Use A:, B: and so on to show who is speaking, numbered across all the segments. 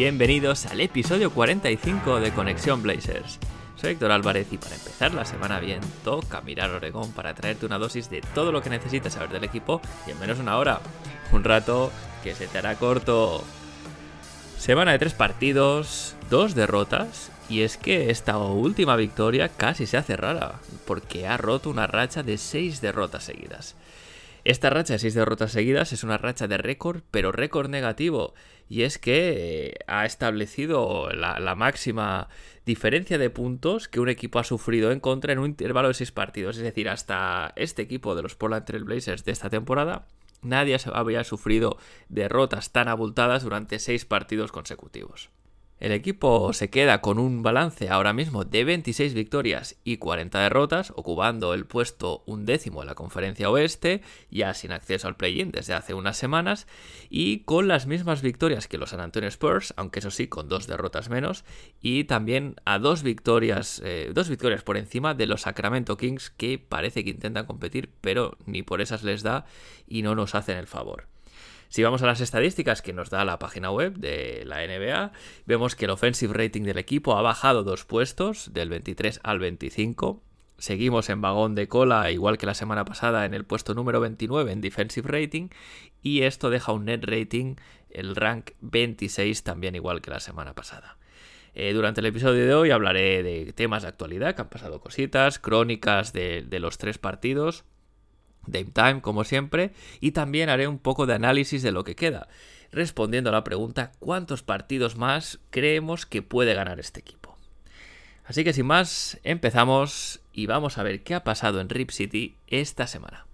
A: Bienvenidos al episodio 45 de Conexión Blazers. Soy Héctor Álvarez y para empezar la semana bien, toca mirar Oregón para traerte una dosis de todo lo que necesitas saber del equipo y en menos una hora. Un rato que se te hará corto. Semana de tres partidos, dos derrotas y es que esta última victoria casi se hace rara porque ha roto una racha de seis derrotas seguidas. Esta racha de seis derrotas seguidas es una racha de récord, pero récord negativo. Y es que eh, ha establecido la, la, máxima diferencia de puntos que un equipo ha sufrido en contra en un intervalo de seis partidos. Es decir, hasta este equipo de los Portland Trail Blazers de esta temporada, nadie había sufrido derrotas tan abultadas durante seis partidos consecutivos. El equipo se queda con un balance ahora mismo de 26 victorias y 40 derrotas, ocupando el puesto undécimo en la conferencia oeste, ya sin acceso al play-in desde hace unas semanas, y con las mismas victorias que los San Antonio Spurs, aunque eso sí, con dos derrotas menos, y también a dos victorias, eh, dos victorias por encima de los Sacramento Kings, que parece que intentan competir, pero ni por esas les da y no nos hacen el favor. Si vamos a las estadísticas que nos da la página web de la NBA, vemos que el offensive rating del equipo ha bajado dos puestos, del 23 al 25. Seguimos en vagón de cola, igual que la semana pasada, en el puesto número 29 en defensive rating. Y esto deja un net rating, el rank 26, también igual que la semana pasada. Eh, durante el episodio de hoy hablaré de temas de actualidad, que han pasado cositas, crónicas de, de los tres partidos Dame Time, como siempre, y también haré un poco de análisis de lo que queda, respondiendo a la pregunta ¿cuántos partidos más creemos que puede ganar este equipo? Así que sin más, empezamos y vamos a ver qué ha pasado en Rip City esta semana.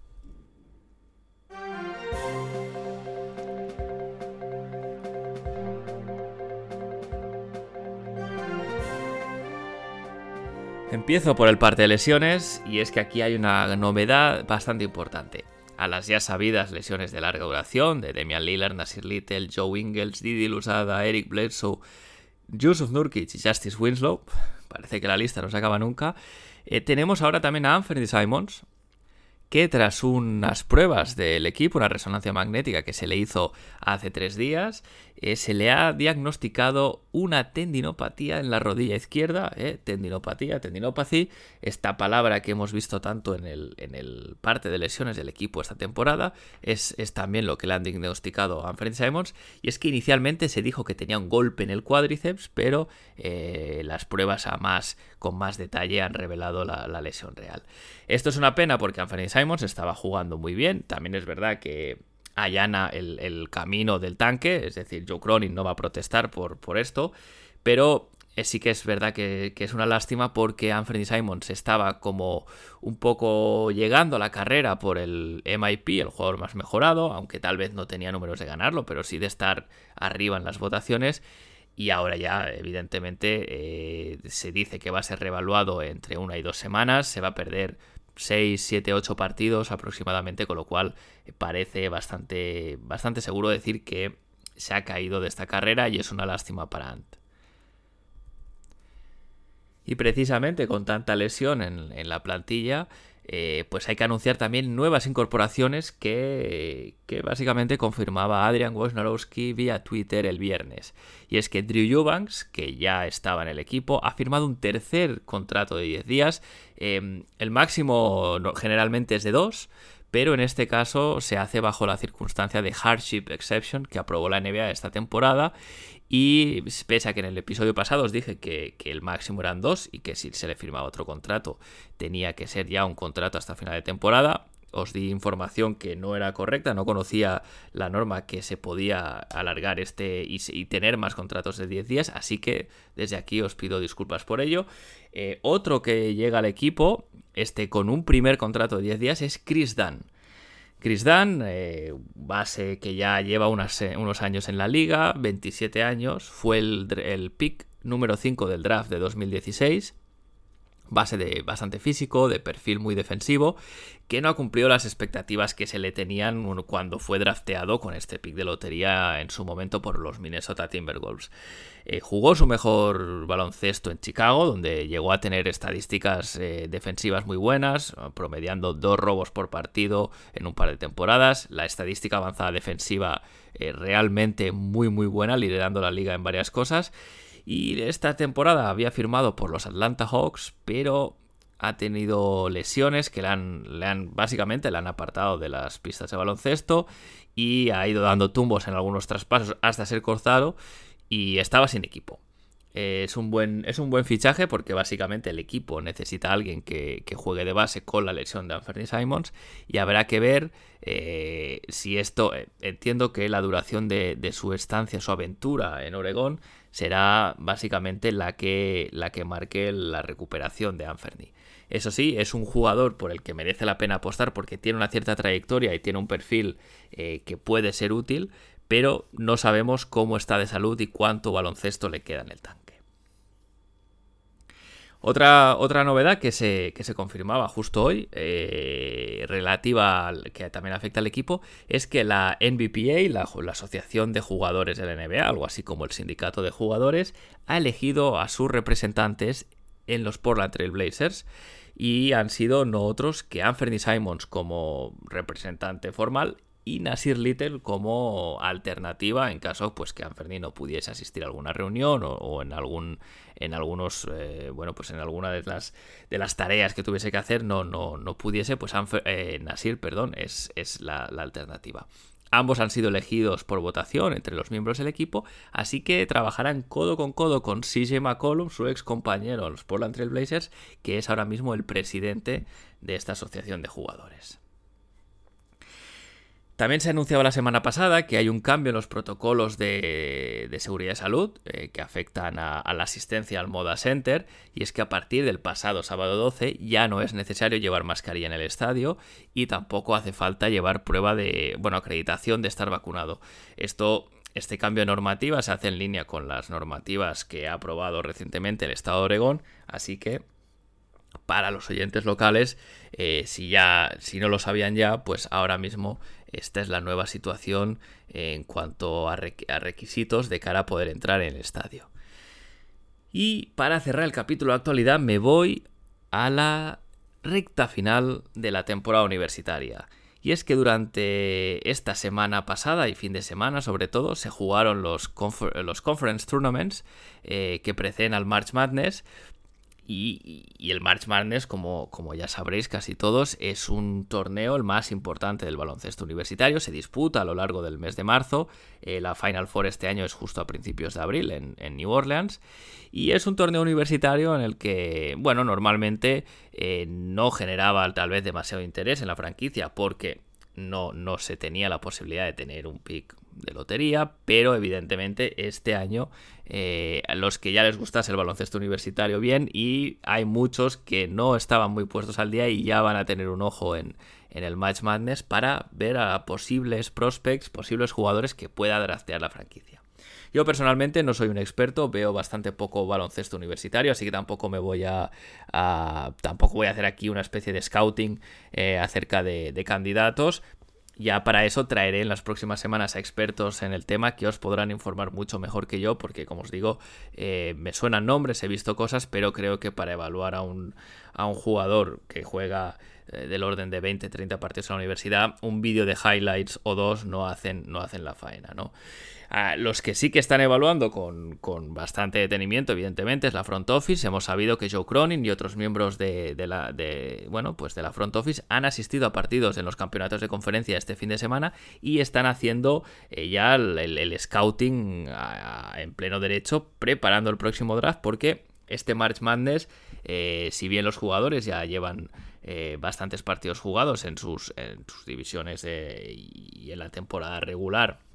A: Empiezo por el parte de lesiones y es que aquí hay una novedad bastante importante. A las ya sabidas lesiones de larga duración de Damian Lillard, Nasir Little, Joe Ingles, Didi Lusada, Eric Bledsoe, Yusuf Nurkic y Justice Winslow, parece que la lista no se acaba nunca, eh, tenemos ahora también a Anthony Simons, tras unas pruebas del equipo, una resonancia magnética que se le hizo hace tres días, eh, se le ha diagnosticado una tendinopatía en la rodilla izquierda, eh, tendinopatía, tendinopatía, esta palabra que hemos visto tanto en el, en el parte de lesiones del equipo esta temporada, es, es también lo que le han diagnosticado a Anthony Simons, y es que inicialmente se dijo que tenía un golpe en el cuádriceps, pero eh, las pruebas a más, con más detalle han revelado la, la lesión real. Esto es una pena porque Anthony Simons estaba jugando muy bien, también es verdad que allana el, camino del tanque, es decir, Joe Cronin no va a protestar por, por esto, pero sí que es verdad que, que, es una lástima porque Anthony Simons estaba como un poco llegando a la carrera por el MIP, el jugador más mejorado, aunque tal vez no tenía números de ganarlo, pero sí de estar arriba en las votaciones. Y ahora ya, evidentemente, eh, se dice que va a ser revaluado entre una y dos semanas, se va a perder 6, 7, 8 partidos aproximadamente, con lo cual parece bastante, bastante seguro decir que se ha caído de esta carrera y es una lástima para Ant. Y precisamente con tanta lesión en, en la plantilla, eh, pues hay que anunciar también nuevas incorporaciones que, que básicamente confirmaba Adrian Wojnarowski vía Twitter el viernes. Y es que Drew Eubanks, que ya estaba en el equipo, ha firmado un tercer contrato de 10 días. Eh, el máximo generalmente es de 2, pero en este caso se hace bajo la circunstancia de hardship exception que aprobó la NBA esta temporada y pese a que en el episodio pasado os dije que, el máximo eran dos y que si se le firmaba otro contrato tenía que ser ya un contrato hasta final de temporada, os di información que no era correcta, no conocía la norma que se podía alargar este y, y tener más contratos de 10 días, así que desde aquí os pido disculpas por ello. Eh, otro que llega al equipo, este con un primer contrato de 10 días, es Chris Dunn. Chris Dunn, eh, base que ya lleva unos años en la liga, 27 años, fue el, el pick número 5 del draft de 2016 base de bastante físico, de perfil muy defensivo, que no ha cumplido las expectativas que se le tenían cuando fue drafteado con este pick de lotería en su momento por los Minnesota Timberwolves. Eh, jugó su mejor baloncesto en Chicago, donde llegó a tener estadísticas eh, defensivas muy buenas, promediando dos robos por partido en un par de temporadas. La estadística avanzada defensiva eh, realmente muy muy buena, liderando la liga en varias cosas. Y esta temporada había firmado por los Atlanta Hawks, pero ha tenido lesiones que le han, básicamente le han apartado de las pistas de baloncesto y ha ido dando tumbos en algunos traspasos hasta ser cortado y estaba sin equipo. Es un, buen, es un buen fichaje porque básicamente el equipo necesita a alguien que, juegue de base con la lesión de Anthony Simons y habrá que ver eh, si esto, eh, entiendo que la duración de, de, su estancia, su aventura en Oregón será básicamente la que, la que marque la recuperación de Anferni. Eso sí, es un jugador por el que merece la pena apostar porque tiene una cierta trayectoria y tiene un perfil eh, que puede ser útil, pero no sabemos cómo está de salud y cuánto baloncesto le queda en el tanque. Otra, otra novedad que se, se confirmaba justo hoy, eh, relativa al, que también afecta al equipo, es que la NBPA, la, la, Asociación de Jugadores de la NBA, algo así como el Sindicato de Jugadores, ha elegido a sus representantes en los Portland Trail Blazers y han sido no otros que Anthony Simons como representante formal y Nasir Little como alternativa en caso pues que Anferni no pudiese asistir a alguna reunión o, en algún en algunos eh, bueno pues en alguna de las de las tareas que tuviese que hacer no no, no pudiese pues eh, Nasir perdón es, es la, alternativa Ambos han sido elegidos por votación entre los miembros del equipo, así que trabajarán codo con codo con CJ McCollum, su ex compañero en los Portland Trail Blazers, que es ahora mismo el presidente de esta asociación de jugadores. También se anunciaba la semana pasada que hay un cambio en los protocolos de, seguridad de salud eh, que afectan a, la asistencia al Moda Center y es que a partir del pasado sábado 12 ya no es necesario llevar mascarilla en el estadio y tampoco hace falta llevar prueba de, bueno, acreditación de estar vacunado. Esto este cambio de normativa se hace en línea con las normativas que ha aprobado recientemente el Estado de Oregón, así que para los oyentes locales, eh, si ya, si no lo sabían ya, pues ahora mismo esta es la nueva situación en cuanto a, requisitos de cara a poder entrar en el estadio. Y para cerrar el capítulo de actualidad me voy a la recta final de la temporada universitaria. Y es que durante esta semana pasada y fin de semana sobre todo se jugaron los, los Conference Tournaments eh, que preceden al March Madness, y, el March Madness, como, como, ya sabréis casi todos, es un torneo el más importante del baloncesto universitario. Se disputa a lo largo del mes de marzo. Eh, la Final Four este año es justo a principios de abril en, New Orleans. Y es un torneo universitario en el que, bueno, normalmente eh, no generaba tal vez demasiado interés en la franquicia porque no, no se tenía la posibilidad de tener un pick de lotería, pero evidentemente este año eh, a los que ya les gustase el baloncesto universitario bien y hay muchos que no estaban muy puestos al día y ya van a tener un ojo en, el Match Madness para ver a posibles prospects, posibles jugadores que pueda draftear la franquicia. Yo personalmente no soy un experto, veo bastante poco baloncesto universitario, así que tampoco me voy a, tampoco voy a hacer aquí una especie de scouting eh, acerca de candidatos, ya para eso traeré en las próximas semanas a expertos en el tema que os podrán informar mucho mejor que yo, porque como os digo, eh, me suenan nombres, he visto cosas, pero creo que para evaluar a un, a un jugador que juega eh, del orden de 20, 30 partidos en la universidad, un vídeo de highlights o dos no hacen, no hacen la faena, ¿no? Los que sí que están evaluando con, bastante detenimiento, evidentemente, es la front office. Hemos sabido que Joe Cronin y otros miembros de, la, bueno, pues de la front office han asistido a partidos en los campeonatos de conferencia este fin de semana y están haciendo eh, ya el, scouting en pleno derecho, preparando el próximo draft, porque este March Madness, eh, si bien los jugadores ya llevan eh, bastantes partidos jugados en sus divisiones y en la temporada regular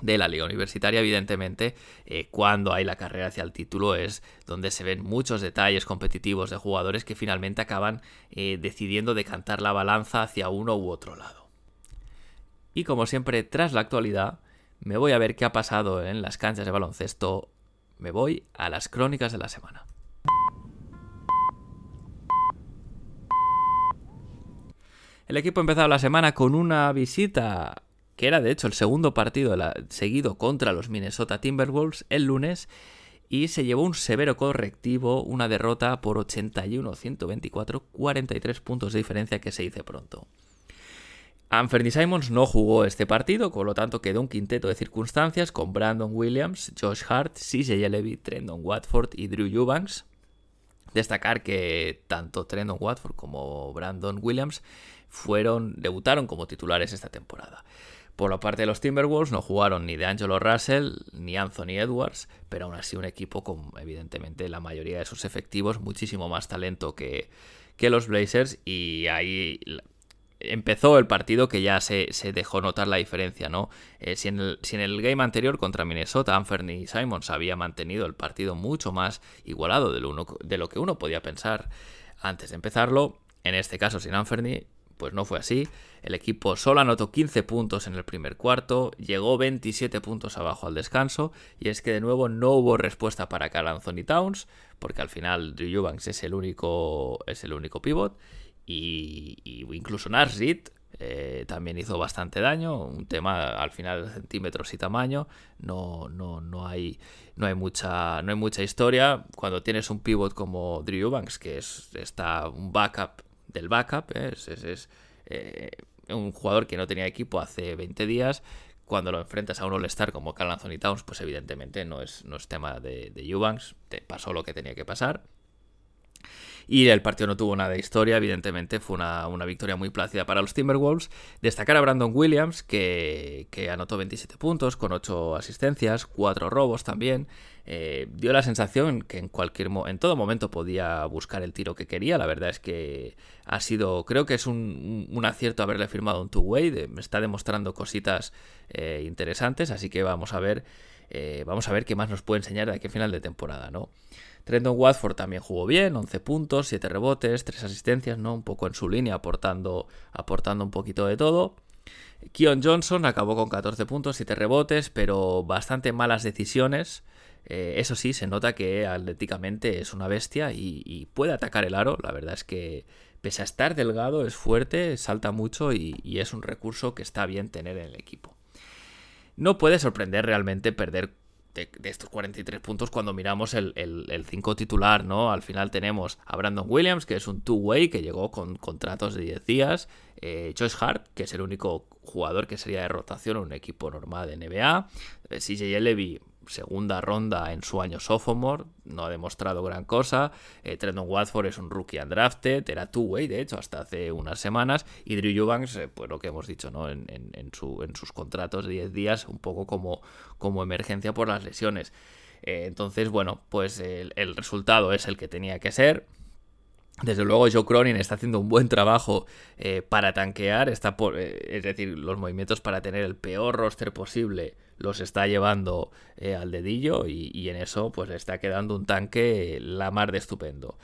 A: de la liga universitaria, evidentemente, eh, cuando hay la carrera hacia el título es donde se ven muchos detalles competitivos de jugadores que finalmente acaban eh, decidiendo decantar la balanza hacia uno u otro lado. Y como siempre, tras la actualidad, me voy a ver qué ha pasado en las canchas de baloncesto. Me voy a las crónicas de la semana. El equipo ha empezado la semana con una visita que era de hecho el segundo partido seguido contra los Minnesota Timberwolves el lunes y se llevó un severo correctivo, una derrota por 81-124, 43 puntos de diferencia que se dice pronto. Anthony Simons no jugó este partido, con lo tanto quedó un quinteto de circunstancias con Brandon Williams, Josh Hart, CJ Levy, Trendon Watford y Drew Eubanks. Destacar que tanto Trendon Watford como Brandon Williams fueron, debutaron como titulares esta temporada. Por la parte de los Timberwolves no jugaron ni de Angelo Russell ni Anthony Edwards, pero aún así un equipo con evidentemente la mayoría de sus efectivos, muchísimo más talento que, que los Blazers y ahí empezó el partido que ya se, dejó notar la diferencia, ¿no? Eh, si, en el, si, en el, game anterior contra Minnesota, Anthony Simons había mantenido el partido mucho más igualado de lo, uno, de lo que uno podía pensar antes de empezarlo, en este caso sin Anthony pues no fue así. El equipo solo anotó 15 puntos en el primer cuarto, llegó 27 puntos abajo al descanso, y es que de nuevo no hubo respuesta para Carl Anthony Towns, porque al final Drew Eubanks es el único, es el único pivot, y, incluso Nash eh, también hizo bastante daño, un tema al final de centímetros y tamaño, no, no, no, hay, no, hay mucha, no hay mucha historia. Cuando tienes un pivot como Drew Eubanks, que es, está un backup del backup. ¿eh? Es, eh, un jugador que no tenía equipo hace 20 días. Cuando lo enfrentas a un All-Star como Carl Anthony Towns, pues evidentemente no es, no es tema de, de Eubanks. Te pasó lo que tenía que pasar. Y el partido no tuvo nada de historia, evidentemente fue una, victoria muy plácida para los Timberwolves. Destacar a Brandon Williams, que, anotó 27 puntos con 8 asistencias, 4 robos también. Eh, dio la sensación que en cualquier en todo momento podía buscar el tiro que quería. La verdad es que ha sido, creo que es un, acierto haberle firmado un two-way. me está demostrando cositas eh, interesantes, así que vamos a ver. Eh, vamos a ver qué más nos puede enseñar de aquí a final de temporada, ¿no? Trendon Watford también jugó bien, 11 puntos, 7 rebotes, 3 asistencias, ¿no? Un poco en su línea, aportando, aportando un poquito de todo. Keon Johnson acabó con 14 puntos, 7 rebotes, pero bastante malas decisiones. Eh, eso sí, se nota que atléticamente es una bestia y, puede atacar el aro. La verdad es que, pese a estar delgado, es fuerte, salta mucho y es un recurso que está bien tener en el equipo. No puede sorprender realmente perder de, estos 43 puntos cuando miramos el 5 titular, ¿no? Al final tenemos a Brandon Williams, que es un two-way, que llegó con contratos de 10 días, eh, Josh Hart, que es el único jugador que sería de rotación en un equipo normal de NBA, eh, CJ Levy, segunda ronda en su año sophomore, no ha demostrado gran cosa. Eh, Trendon Watford es un rookie undrafted, era two-way, de hecho, hasta hace unas semanas. Y Drew Eubanks, eh, pues lo que hemos dicho, ¿no? En, su, en sus contratos de 10 días, un poco como, como emergencia por las lesiones. Eh, entonces, bueno, pues el, resultado es el que tenía que ser. Desde luego Joe Cronin está haciendo un buen trabajo eh, para tanquear, está es decir, los movimientos para tener el peor roster posible los está llevando eh, al dedillo y, en eso pues está quedando un tanque la mar de estupendo.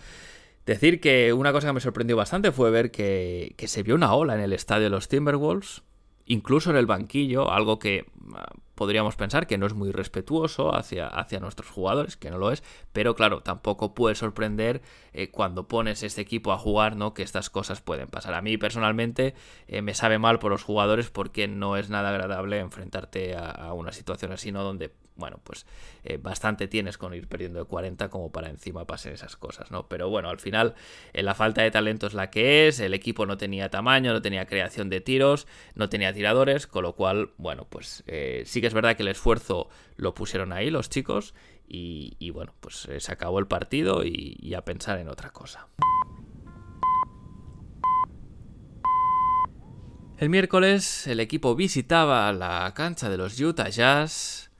A: Decir que una cosa que me sorprendió bastante fue ver que, que se vio una ola en el estadio de los Timberwolves, incluso en el banquillo, algo que ah, podríamos pensar que no es muy respetuoso hacia, hacia nuestros jugadores, que no lo es, pero claro, tampoco puede sorprender eh, cuando pones este equipo a jugar, ¿no? Que estas cosas pueden pasar. A mí personalmente eh, me sabe mal por los jugadores porque no es nada agradable enfrentarte a, a una situación así, ¿no? Donde bueno, pues eh, bastante tienes con ir perdiendo de 40 como para encima pasen esas cosas, ¿no? Pero bueno, al final eh, la falta de talento es la que es, el equipo no tenía tamaño, no tenía creación de tiros, no tenía tiradores, con lo cual, bueno, pues eh, sí que es verdad que el esfuerzo lo pusieron ahí los chicos y, bueno, pues se acabó el partido y a pensar en otra cosa. El miércoles el equipo visitaba la cancha de los Utah Jazz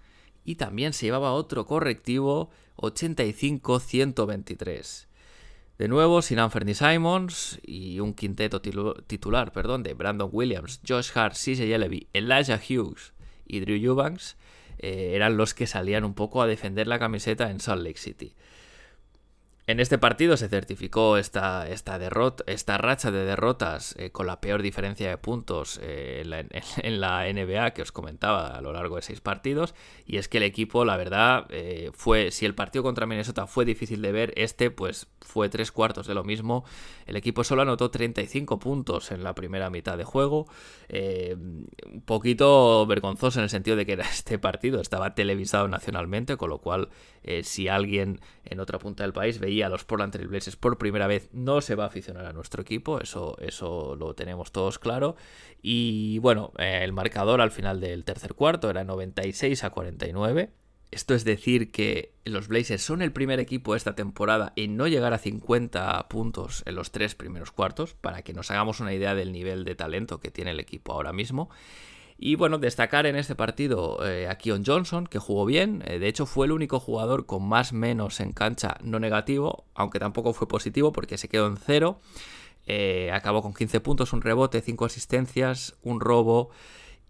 A: y también se llevaba otro correctivo 85-123. De nuevo, sin Anthony Simons y un quinteto titular perdón, de Brandon Williams, Josh Hart, CJ Levy, Elijah Hughes y Drew Eubanks eh, eran los que salían un poco a defender la camiseta en Salt Lake City. En este partido se certificó esta, esta, derrota, esta racha de derrotas eh, con la peor diferencia de puntos eh, en, la, NBA que os comentaba a lo largo de seis partidos. Y es que el equipo, la verdad, eh, fue. Si el partido contra Minnesota fue difícil de ver, este, pues fue tres cuartos de lo mismo. El equipo solo anotó 35 puntos en la primera mitad de juego. un poquito vergonzoso en el sentido de que este partido estaba televisado nacionalmente, con lo cual, si alguien en otra punta del país veía a los Portland Trail Blazers por primera vez, no se va a aficionar a nuestro equipo, eso, eso lo tenemos todos claro. Y bueno, el marcador al final del tercer cuarto era 96 a 49. Esto es decir que los Blazers son el primer equipo esta temporada en no llegar a 50 puntos en los tres primeros cuartos, para que nos hagamos una idea del nivel de talento que tiene el equipo ahora mismo. Y bueno, destacar en este partido eh, a Keon Johnson, que jugó bien. Eh, de hecho, fue el único jugador con más menos en cancha no negativo, aunque tampoco fue positivo porque se quedó en cero. Eh, acabó con 15 puntos, un rebote, 5 asistencias, un robo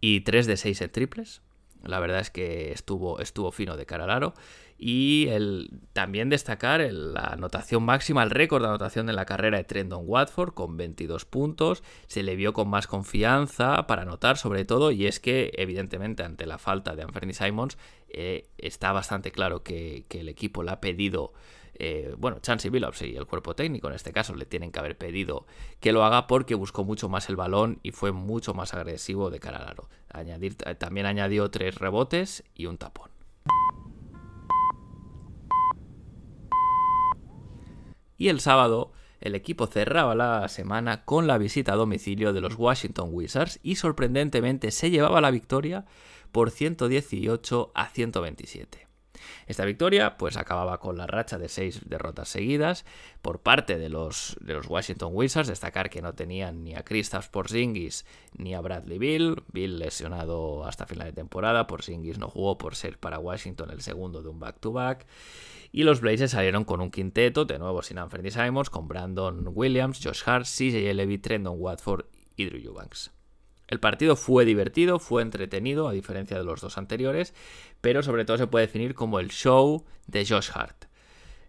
A: y 3 de 6 en triples. La verdad es que estuvo, estuvo fino de cara al aro. Y el, también destacar la anotación máxima, el récord de anotación en la carrera de Trendon Watford con 22 puntos. Se le vio con más confianza para anotar sobre todo y es que evidentemente ante la falta de Anthony Simons eh, está bastante claro que, el equipo le ha pedido... Eh, bueno, Chansey Billups y el cuerpo técnico en este caso le tienen que haber pedido que lo haga porque buscó mucho más el balón y fue mucho más agresivo de cara al aro. Añadir, también añadió tres rebotes y un tapón. y el sábado el equipo cerraba la semana con la visita a domicilio de los Washington Wizards y sorprendentemente se llevaba la victoria por 118 a 127. Esta victoria pues acababa con la racha de seis derrotas seguidas por parte de los, de los Washington Wizards. Destacar que no tenían ni a Kristaps Porzingis ni a Bradley Bill. Bill lesionado hasta final de temporada. Porzingis no jugó por ser para Washington el segundo de un back-to-back. back to back y los Blazers salieron con un quinteto, de nuevo sin Anthony Simons, con Brandon Williams, Josh Hart, CJ Levy, Trendon Watford y Drew Eubanks. El partido fue divertido, fue entretenido, a diferencia de los dos anteriores, pero sobre todo se puede definir como el show de Josh Hart.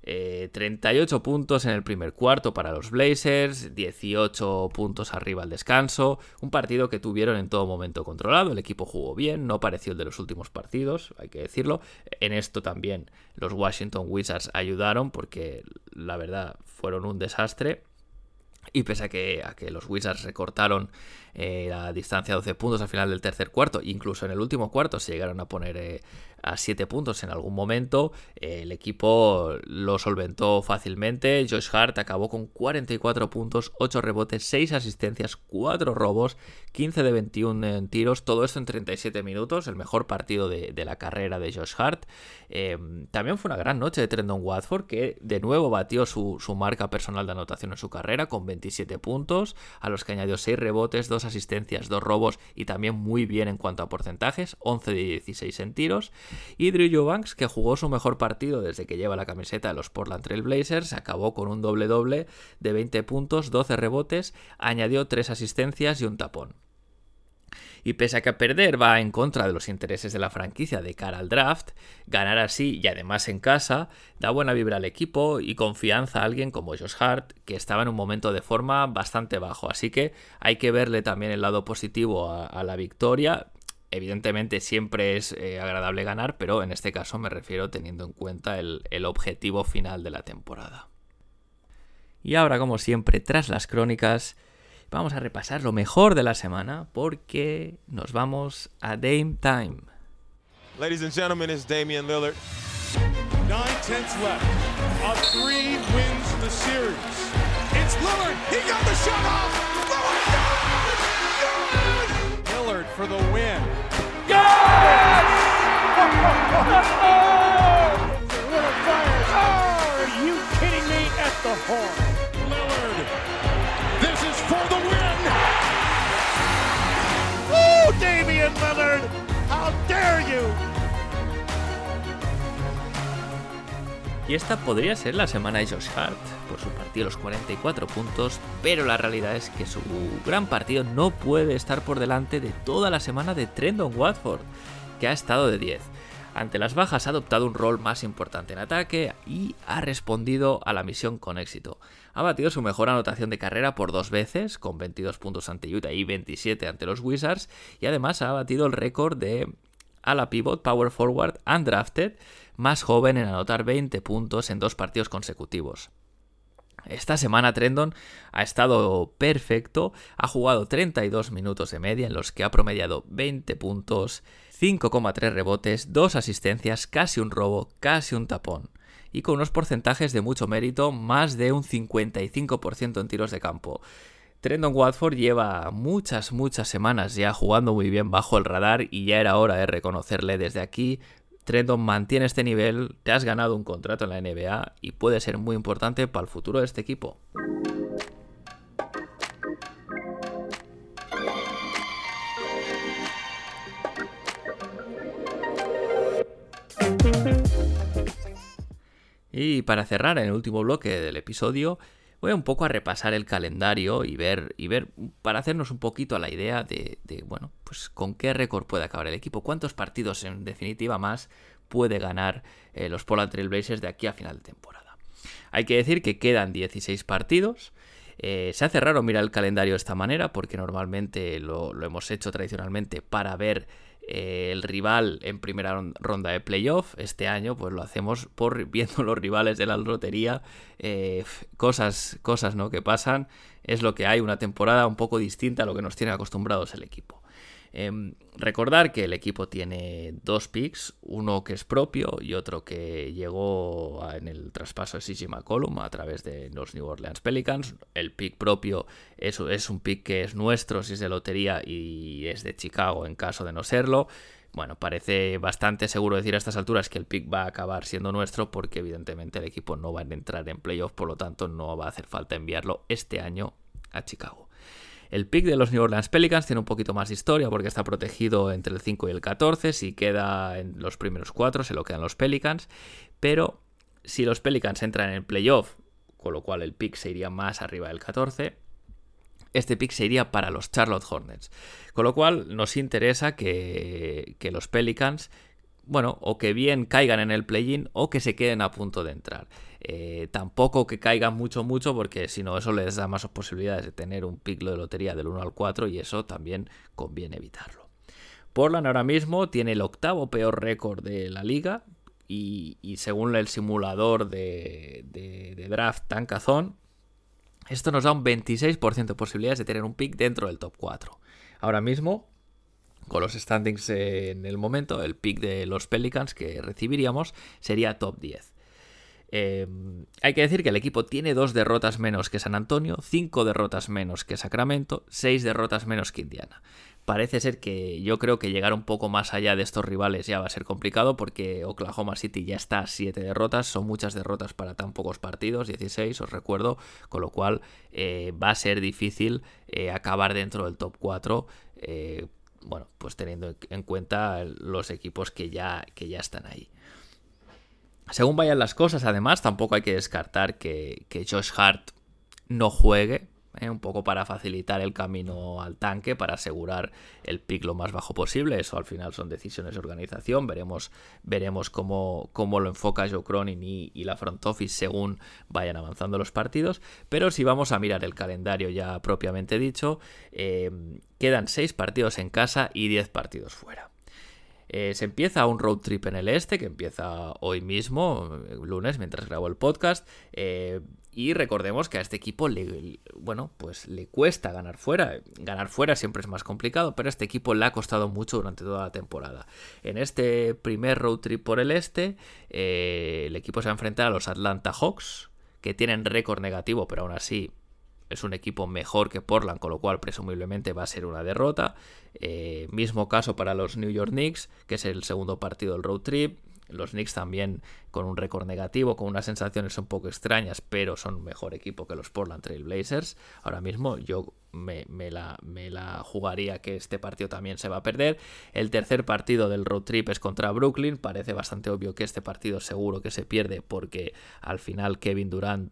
A: 38 eh, puntos en el primer cuarto para los Blazers, 18 puntos arriba al descanso, un partido que tuvieron en todo momento controlado, el equipo jugó bien, no pareció el de los últimos partidos, hay que decirlo, en esto también los Washington Wizards ayudaron porque la verdad fueron un desastre. Y pese a que, a que los Wizards recortaron eh, la distancia a 12 puntos al final del tercer cuarto, incluso en el último cuarto se llegaron a poner eh, a 7 puntos en algún momento. el equipo lo solventó fácilmente. Josh Hart acabó con 44 puntos, 8 rebotes, 6 asistencias, 4 robos, 15 de 21 en tiros. Todo esto en 37 minutos, el mejor partido de, la carrera de Josh Hart. Em, también fue una gran noche de Trendon Watford, que de nuevo batió su, su marca personal de anotación en su carrera con 27 puntos, a los que añadió 6 rebotes, 2 asistencias, 2 robos y también muy bien en cuanto a porcentajes, 11 de 16 en tiros. Y Drew Eubanks, que jugó su mejor partido desde que lleva la camiseta de los Portland Trail Blazers, acabó con un doble doble de 20 puntos, 12 rebotes, añadió 3 asistencias y un tapón. Y pese a que perder va en contra de los intereses de la franquicia de cara al draft, ganar así y además en casa da buena vibra al equipo y confianza a alguien como Josh Hart, que estaba en un momento de forma bastante bajo. Así que hay que verle también el lado positivo a la victoria, Evidentemente siempre es eh, agradable ganar, pero en este caso me refiero teniendo en cuenta el, el objetivo final de la temporada. Y ahora, como siempre, tras las crónicas, vamos a repasar lo mejor de la semana porque nos vamos a Dame Time.
B: Ladies and gentlemen, it's Damian Lillard. Nine tenths left. A three wins the series. It's Lillard. He got the shot off. for the win. Yes! oh! Little fires. Oh, are you kidding me? At the horn. Lillard. This is for the win. Oh, Damian Lillard. How dare you?
A: Y esta podría ser la semana de Josh Hart por su partido los 44 puntos, pero la realidad es que su gran partido no puede estar por delante de toda la semana de Trendon Watford, que ha estado de 10. ante las bajas ha adoptado un rol más importante en ataque y ha respondido a la misión con éxito. Ha batido su mejor anotación de carrera por dos veces, con 22 puntos ante Utah y 27 ante los Wizards, y además ha batido el récord de a la pivot power forward undrafted más joven en anotar 20 puntos en dos partidos consecutivos. Esta semana Trendon ha estado perfecto, ha jugado 32 minutos de media en los que ha promediado 20 puntos, 5,3 rebotes, 2 asistencias, casi un robo, casi un tapón. Y con unos porcentajes de mucho mérito, más de un 55% en tiros de campo. Trendon Watford lleva muchas, muchas semanas ya jugando muy bien bajo el radar y ya era hora de reconocerle desde aquí. Trendon mantiene este nivel, te has ganado un contrato en la NBA y puede ser muy importante para el futuro de este equipo. Y para cerrar en el último bloque del episodio, voy un poco a repasar el calendario y ver, y ver para hacernos un poquito a la idea de, bueno, pues con qué récord puede acabar el equipo, cuántos partidos en definitiva más puede ganar eh, los Portland Trail Blazers de aquí a final de temporada. Hay que decir que quedan 16 partidos. Eh, se hace raro mirar el calendario de esta manera porque normalmente lo hemos hecho tradicionalmente para ver eh, el rival en primera ronda de playoff. Este año, pues lo hacemos por viendo los rivales de la lotería. Eh, cosas, cosas ¿no? que pasan. Es lo que hay, una temporada un poco distinta a lo que nos tiene acostumbrados el equipo. Em, recordar que el equipo tiene dos picks, uno que es propio y otro que llegó en el traspaso de CJ McCollum a través de los New Orleans Pelicans. El pick propio es, es un pick que es nuestro si es de lotería y es de Chicago en caso de no serlo. Bueno, parece bastante seguro decir a estas alturas que el pick va a acabar siendo nuestro porque evidentemente el equipo no va a entrar en playoff, por lo tanto no va a hacer falta enviarlo este año a Chicago. El pick de los New Orleans Pelicans tiene un poquito más de historia porque está protegido entre el 5 y el 14. Si queda en los primeros 4, se lo quedan los Pelicans. Pero si los Pelicans entran en el playoff, con lo cual el pick se iría más arriba del 14, este pick se iría para los Charlotte Hornets. Con lo cual nos interesa que, que los Pelicans, bueno, o que bien caigan en el play-in o que se queden a punto de entrar. Eh, tampoco que caigan mucho, mucho, porque si no, eso les da más posibilidades de tener un pico de lotería del 1 al 4 y eso también conviene evitarlo. Portland ahora mismo tiene el octavo peor récord de la liga y, según el simulador de, de, draft Tankazón, esto nos da un 26% de posibilidades de tener un pick dentro del top 4. Ahora mismo, con los standings en el momento, el pick de los Pelicans que recibiríamos sería top 10. Em, hay que decir que el equipo tiene dos derrotas menos que San Antonio, cinco derrotas menos que Sacramento, seis derrotas menos que Indiana. Parece ser que yo creo que llegar un poco más allá de estos rivales ya va a ser complicado porque Oklahoma City ya está a siete derrotas, son muchas derrotas para tan pocos partidos, 16 os recuerdo, con lo cual eh, va a ser difícil eh, acabar dentro del top 4 eh, bueno, pues teniendo en cuenta los equipos que ya, que ya están ahí. Según vayan las cosas, además, tampoco hay que descartar que, Josh Hart no juegue, ¿eh? un poco para facilitar el camino al tanque, para asegurar el pick lo más bajo posible. Eso al final son decisiones de organización. Veremos, veremos cómo, cómo lo enfoca Joe Cronin y, la front office según vayan avanzando los partidos. Pero si vamos a mirar el calendario ya propiamente dicho, eh, quedan 6 partidos en casa y 10 partidos fuera. Eh, se empieza un road trip en el este, que empieza hoy mismo, lunes, mientras grabo el podcast. Y recordemos que a este equipo le, bueno, pues le cuesta ganar fuera. Ganar fuera siempre es más complicado, pero a este equipo le ha costado mucho durante toda la temporada. En este primer road trip por el este, eh, el equipo se va a enfrentar a los Atlanta Hawks, que tienen récord negativo, pero aún así es un equipo mejor que Portland, con lo cual presumiblemente va a ser una derrota. Eh, mismo caso para los New York Knicks, que es el segundo partido del road trip. Los Knicks también con un récord negativo, con unas sensaciones un poco extrañas, pero son mejor equipo que los Portland Trail Blazers. Ahora mismo yo me, la, jugaría que este partido también se va a perder. El tercer partido del road trip es contra Brooklyn. Parece bastante obvio que este partido seguro que se pierde porque al final Kevin Durant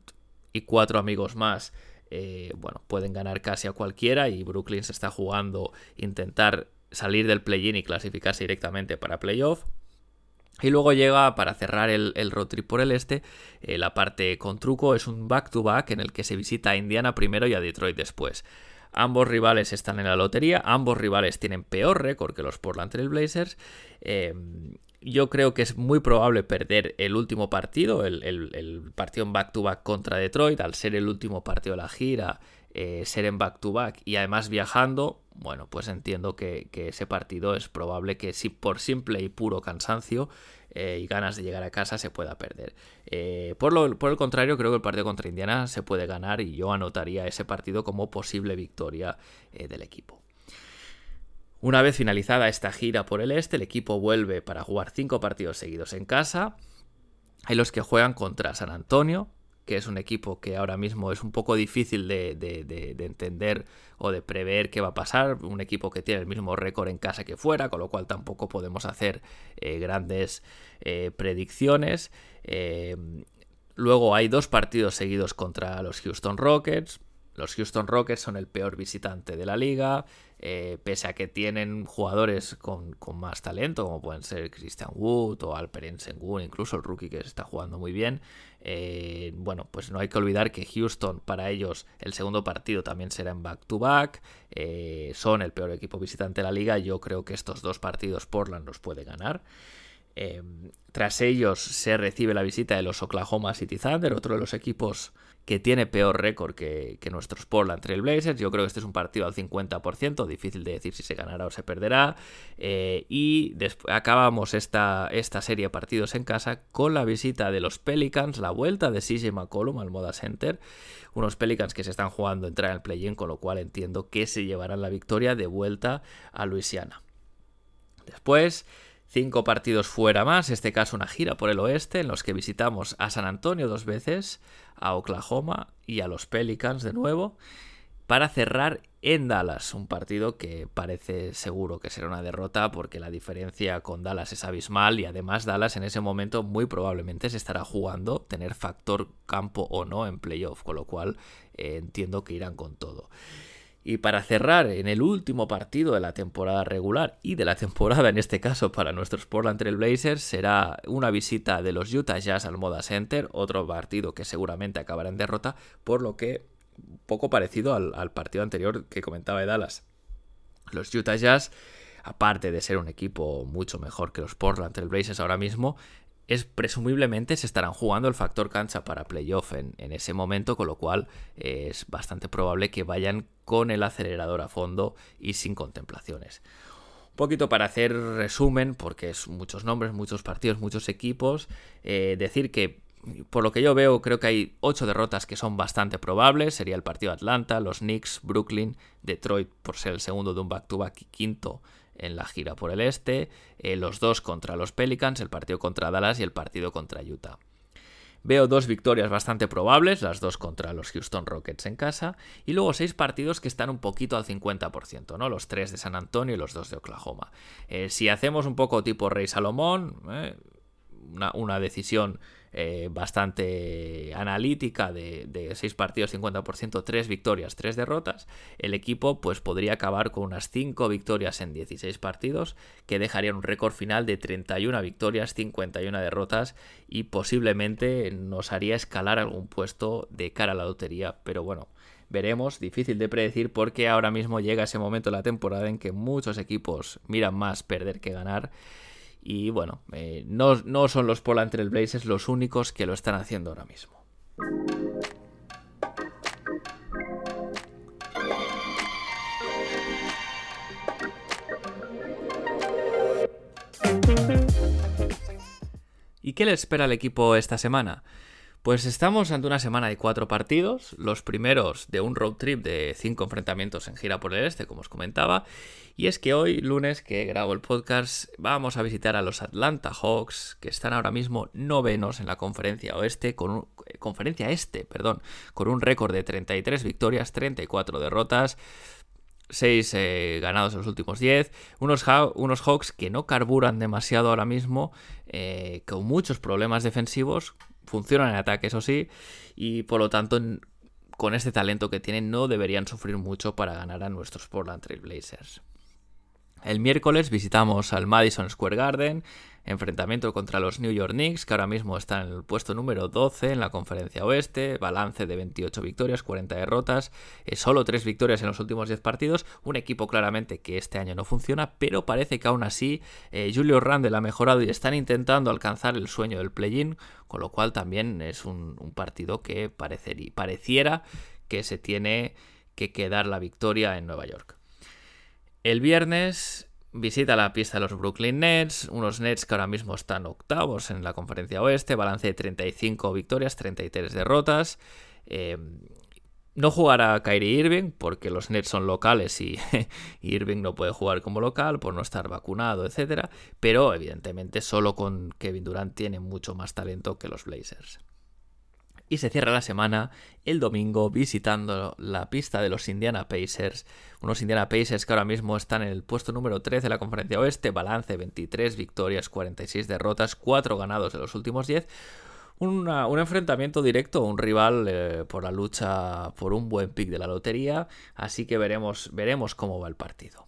A: y cuatro amigos más eh, bueno, pueden ganar casi a cualquiera y Brooklyn se está jugando intentar salir del play-in y clasificarse directamente para playoff. Y luego llega, para cerrar el, road trip por el este, eh, la parte con truco es un back-to-back en el que se visita a Indiana primero y a Detroit después. Ambos rivales están en la lotería, ambos rivales tienen peor récord que los Portland Trail Blazers. Eh, yo creo que es muy probable perder el último partido, el, partido en back-to-back contra Detroit, al ser el último partido de la gira, eh, ser en back-to-back y además viajando, bueno, pues entiendo que, ese partido es probable que si por simple y puro cansancio eh, y ganas de llegar a casa se pueda perder. Eh, por, lo, por el contrario, creo que el partido contra Indiana se puede ganar y yo anotaría ese partido como posible victoria del equipo. Una vez finalizada esta gira por el este, el equipo vuelve para jugar cinco partidos seguidos en casa. Hay los que juegan contra San Antonio, que es un equipo que ahora mismo es un poco difícil de, entender o de prever qué va a pasar. Un equipo que tiene el mismo récord en casa que fuera, con lo cual tampoco podemos hacer eh, grandes eh, predicciones. Eh, luego hay dos partidos seguidos contra los Houston Rockets. Los Houston Rockets son el peor visitante de la liga. Pese a que tienen jugadores con, más talento, como pueden ser Christian Wood o Alperen Sengun, incluso el rookie que está jugando muy bien. Eh, bueno, pues no hay que olvidar que Houston, para ellos, el segundo partido también será en back-to-back. Eh, son el peor equipo visitante de la liga. Yo creo que estos dos partidos Portland los puede ganar. tras ellos se recibe la visita de los Oklahoma City Thunder, otro de los equipos que tiene peor récord que, nuestros Portland Trail Blazers. Yo creo que este es un partido al 50%, difícil de decir si se ganará o se perderá. Eh, y acabamos esta, esta serie de partidos en casa con la visita de los Pelicans, la vuelta de CJ McCollum al Moda Center. Unos Pelicans que se están jugando entrar en el play-in, con lo cual entiendo que se llevarán la victoria de vuelta a Luisiana. Después cinco partidos fuera más, este caso una gira por el oeste, en los que visitamos a San Antonio dos veces, a Oklahoma y a los Pelicans de nuevo, para cerrar en Dallas, un partido que parece seguro que será una derrota porque la diferencia con Dallas es abismal y además Dallas en ese momento muy probablemente se estará jugando tener factor campo o no en playoff, con lo cual eh, entiendo que irán con todo. Y para cerrar en el último partido de la temporada regular y de la temporada en este caso para nuestros Portland Trail Blazers será una visita de los Utah Jazz al Moda Center, otro partido que seguramente acabará en derrota, por lo que poco parecido al, partido anterior que comentaba de Dallas. Los Utah Jazz aparte de ser un equipo mucho mejor que los Portland Trail Blazers ahora mismo, es presumiblemente se estarán jugando el factor cancha para playoff en, ese momento, con lo cual eh, es bastante probable que vayan con el acelerador a fondo y sin contemplaciones. Un poquito para hacer resumen, porque es muchos nombres, muchos partidos, muchos equipos, eh, decir que por lo que yo veo, creo que hay ocho derrotas que son bastante probables. Sería el partido Atlanta, los Knicks, Brooklyn, Detroit por ser el segundo de un back-to-back y quinto en la gira por el este, eh, los dos contra los Pelicans, el partido contra Dallas y el partido contra Utah. Veo dos victorias bastante probables, las dos contra los Houston Rockets en casa, y luego seis partidos que están un poquito al 50%, ¿no? Los tres de San Antonio y los dos de Oklahoma. Eh, si hacemos un poco tipo Rey Salomón, eh, una, una decisión eh, bastante analítica de, de 6 partidos, 50%, 3 victorias, 3 derrotas, el equipo pues podría acabar con unas 5 victorias en 16 partidos, que dejarían un récord final de 31 victorias, 51 derrotas y posiblemente nos haría escalar algún puesto de cara a la lotería, pero bueno, veremos, difícil de predecir porque ahora mismo llega ese momento de la temporada en que muchos equipos miran más perder que ganar y bueno, eh, no, son los Portland Trail Blazers los únicos que lo están haciendo ahora mismo. ¿Y qué le espera al equipo esta semana? Pues estamos ante una semana de cuatro partidos, los primeros de un road trip de cinco enfrentamientos en gira por el este, como os comentaba, y es que hoy, lunes, que grabo el podcast, vamos a visitar a los Atlanta Hawks, que están ahora mismo novenos en la conferencia oeste, con un, eh, conferencia este, perdón, con un récord de 33 victorias, 34 derrotas. 6 eh, ganados en los últimos 10. Unos, Hawks que no carburan demasiado ahora mismo, eh, con muchos problemas defensivos, funcionan en ataque, eso sí, y por lo tanto, con este talento que tienen, no deberían sufrir mucho para ganar a nuestros Portland Trail Blazers. El miércoles visitamos al Madison Square Garden, enfrentamiento contra los New York Knicks, que ahora mismo están en el puesto número 12 en la conferencia oeste, balance de 28 victorias, 40 derrotas, eh, solo 3 victorias en los últimos 10 partidos, un equipo claramente que este año no funciona, pero parece que aún así eh, Julio Randle ha mejorado y están intentando alcanzar el sueño del play-in, con lo cual también es un, partido que pareciera que se tiene que quedar la victoria en Nueva York. El viernes visita la pista de los Brooklyn Nets, unos Nets que ahora mismo están octavos en la conferencia oeste, balance de 35 victorias, 33 derrotas. Eh, no jugará Kyrie Irving porque los Nets son locales y, Irving no puede jugar como local por no estar vacunado, etc. Pero evidentemente solo con Kevin Durant tiene mucho más talento que los Blazers y se cierra la semana el domingo visitando la pista de los Indiana Pacers, unos Indiana Pacers que ahora mismo están en el puesto número 13 de la conferencia oeste, balance 23 victorias, 46 derrotas, 4 ganados de los últimos 10. un enfrentamiento directo, un rival eh, por la lucha por un buen pick de la lotería, así que veremos, veremos cómo va el partido.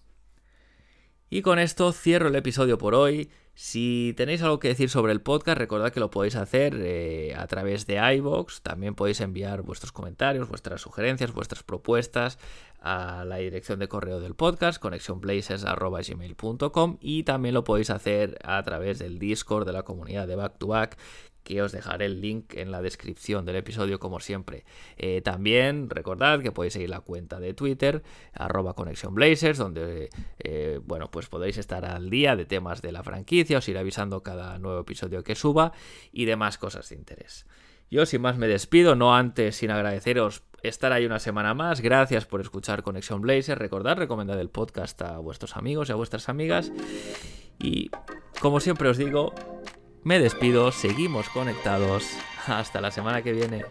A: Y con esto cierro el episodio por hoy. Si tenéis algo que decir sobre el podcast, recordad que lo podéis hacer eh, a través de iBox. También podéis enviar vuestros comentarios, vuestras sugerencias, vuestras propuestas a la dirección de correo del podcast, connectionplaces.gmail.com y también lo podéis hacer a través del Discord de la comunidad de Back to Back que os dejaré el link en la descripción del episodio como siempre. Eh, también recordad que podéis seguir la cuenta de Twitter, arroba donde eh, bueno, pues podéis estar al día de temas de la franquicia, os iré avisando cada nuevo episodio que suba y demás cosas de interés. Yo sin más me despido, no antes sin agradeceros estar ahí una semana más. Gracias por escuchar Conexión. Recordad recomendad el podcast a vuestros amigos y a vuestras amigas. Y como siempre os digo, me despido, seguimos conectados. Hasta la semana que viene.